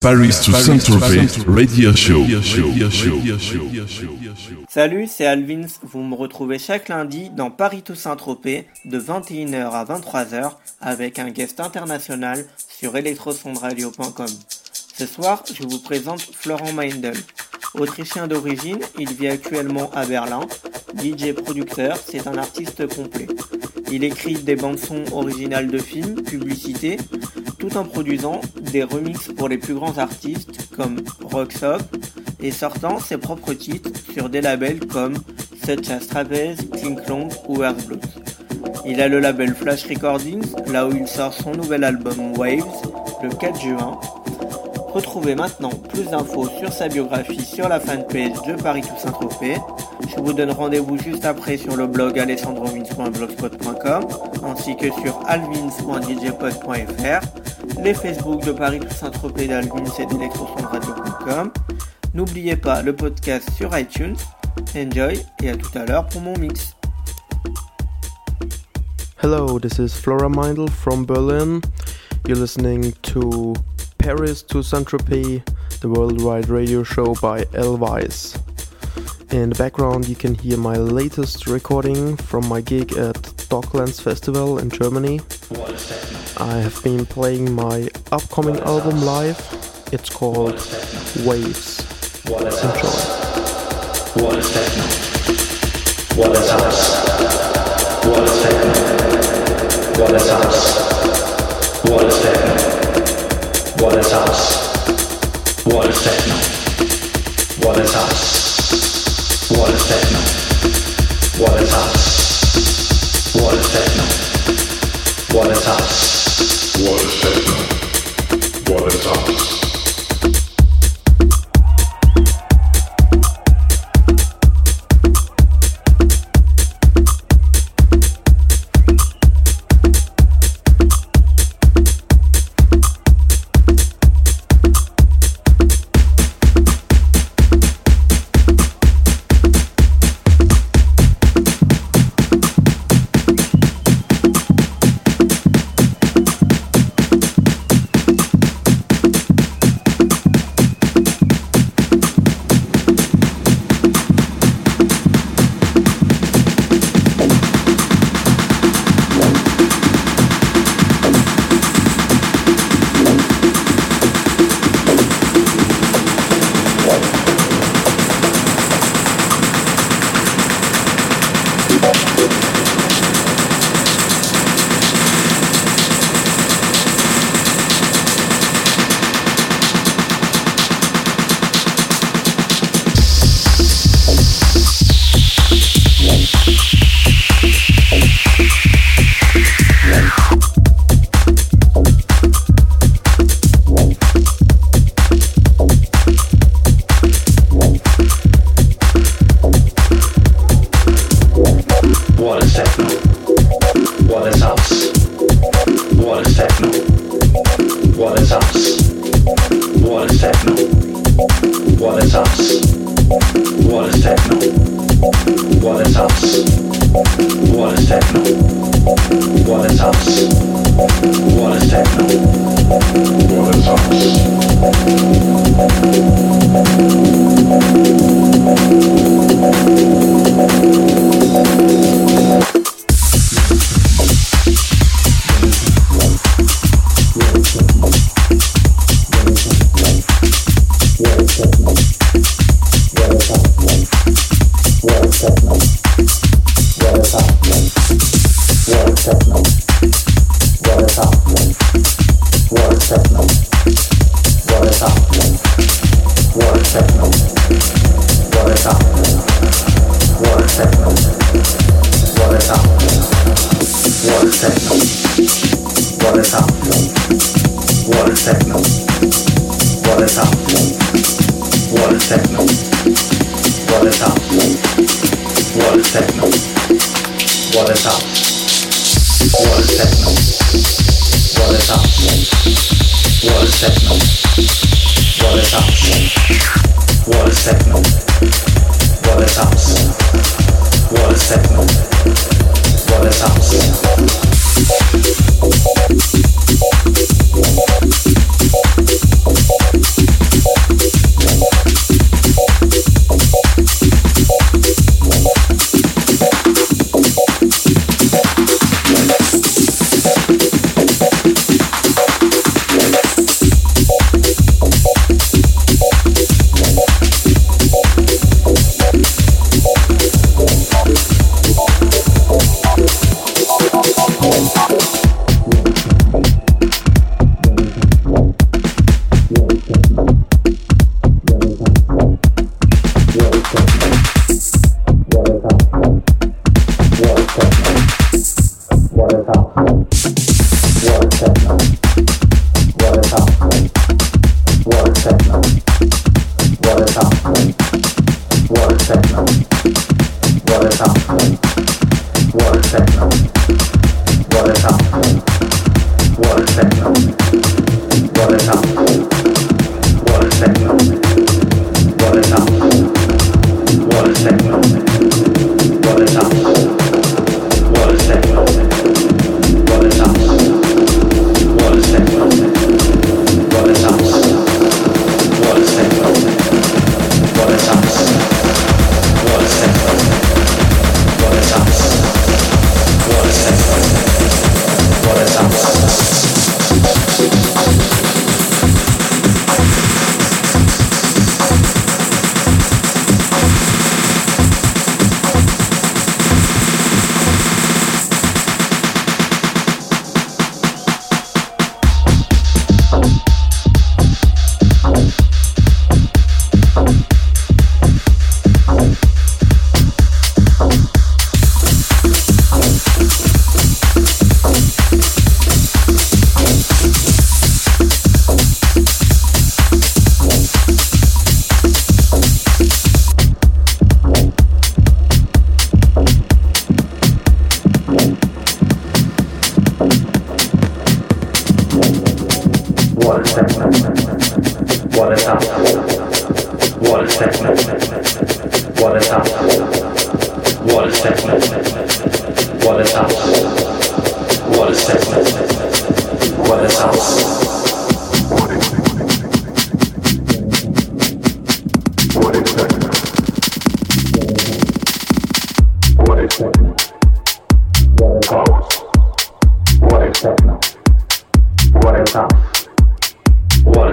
Paris to Saint-Tropez Radio Show. Salut, c'est Alvins. Vous me retrouvez chaque lundi dans Paris to Saint-Tropez de 21h à 23h avec un guest international sur electrosondradio.com. Ce soir, je vous présente Florent Meindel. Autrichien d'origine, il vit actuellement à Berlin. DJ producteur, c'est un artiste complet. Il écrit des bandes-sons originales de films, publicités, tout en produisant des remixes pour les plus grands artistes comme Roxop et sortant ses propres titres sur des labels comme Such as Trapeze, King Long ou Earth Blues. Il a le label Flash Recordings, là où il sort son nouvel album Waves le 4 juin Retrouvez maintenant plus d'infos sur sa biographie sur la fanpage de Paris Toussaint Tropez. Je vous donne rendez-vous juste après sur le blog alessandrovins.blogspot.com ainsi que sur alvins.djpod.fr, les Facebook de Paris Toussaint Tropez d'Alvins et d'electrosondradio.com. N'oubliez pas le podcast sur iTunes. Enjoy et à tout à l'heure pour mon mix. Hello, this is Flora Meindl from Berlin. You're listening to Paris to Saint-Tropez, the worldwide radio show by Elvis. In the background you can hear my latest recording from my gig at Docklands Festival in Germany. I have been playing my upcoming album live. It's called Waves. Enjoy. What is techno? What is house? What is techno? What is house? What is techno? What is house? What is techno? What is house? What is techno? What is house? What is techno? What is house? What is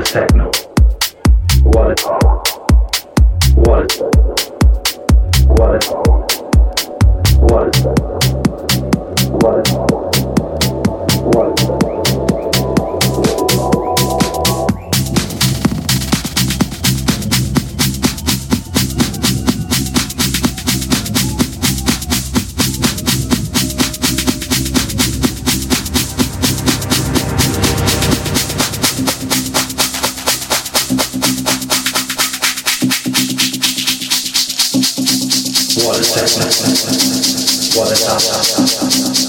techno. What it What it What it What it What it What is happening? What is happening?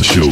Show.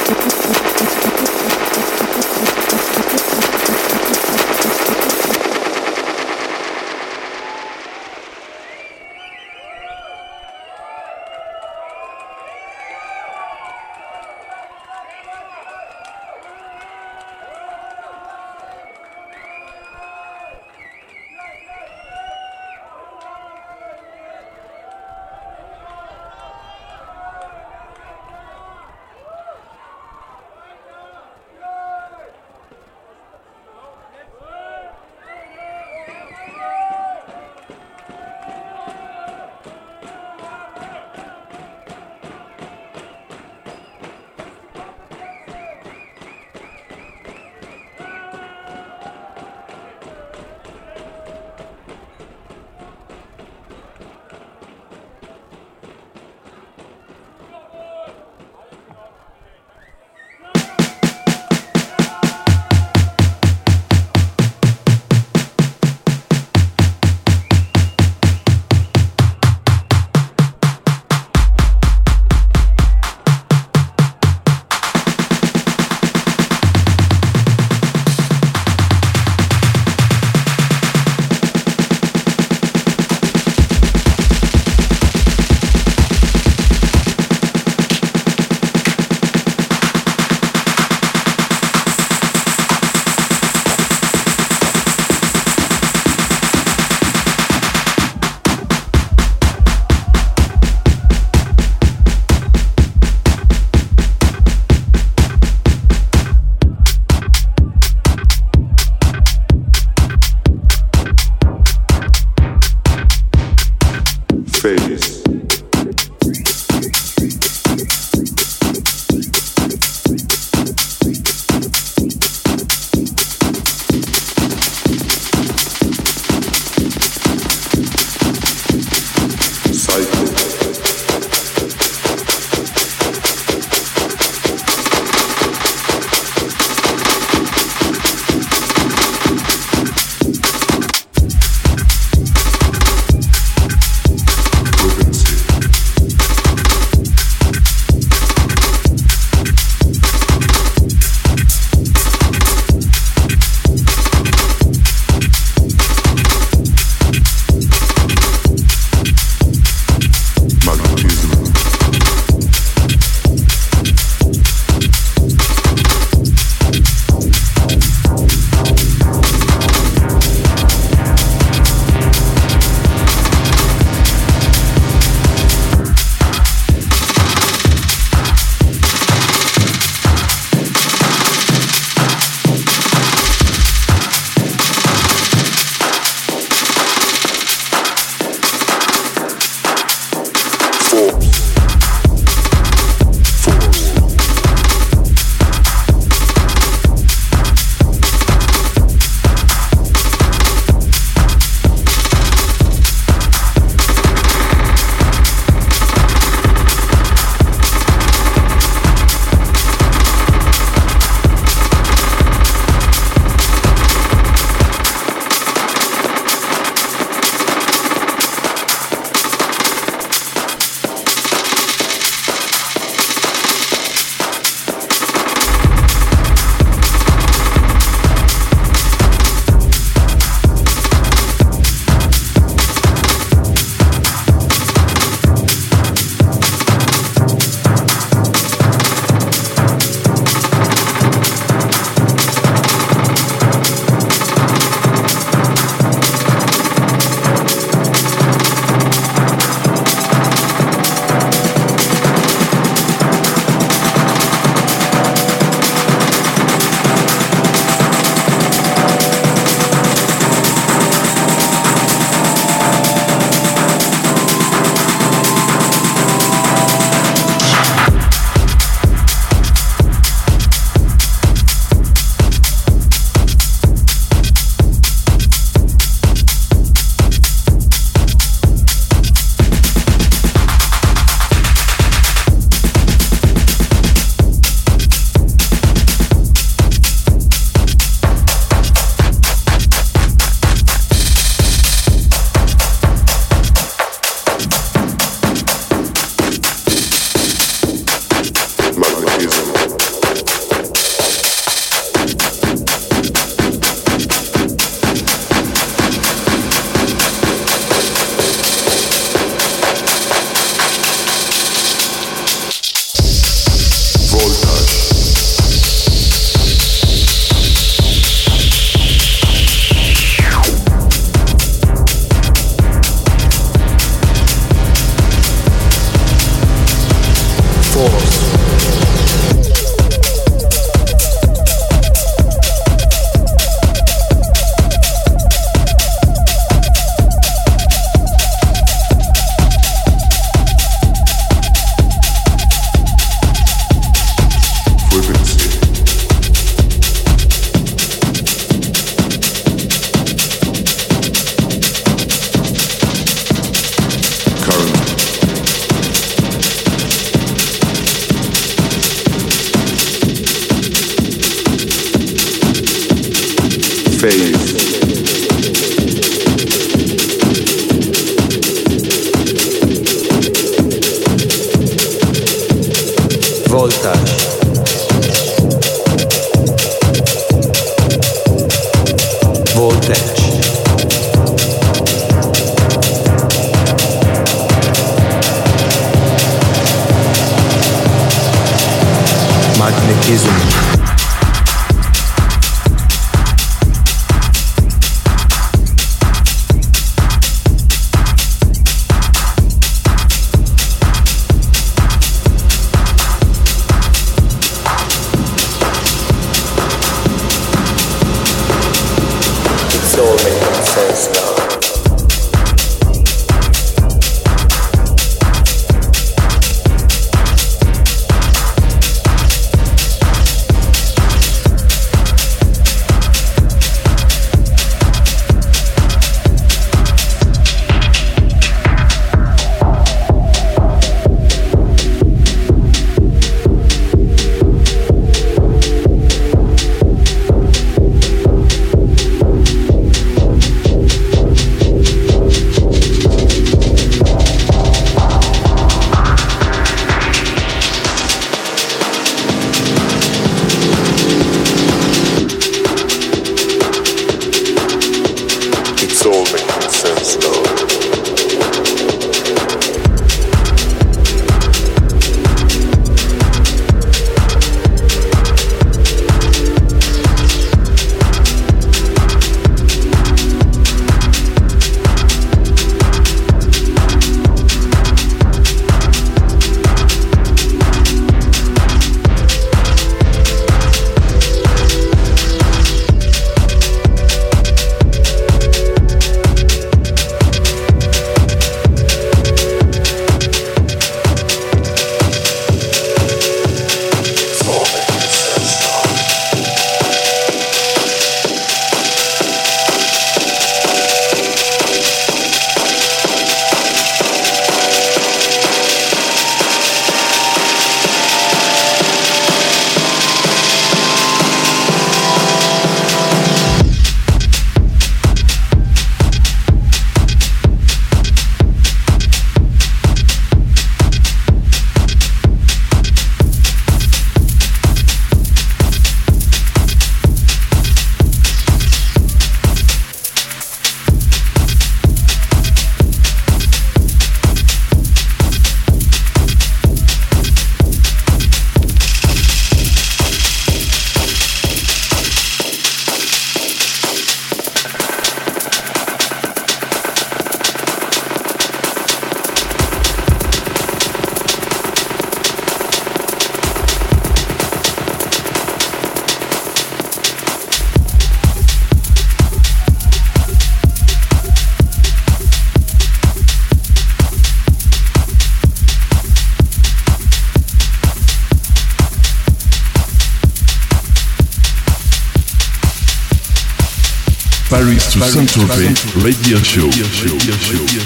Concentrate Radio Show. Radio Show. Radio Show.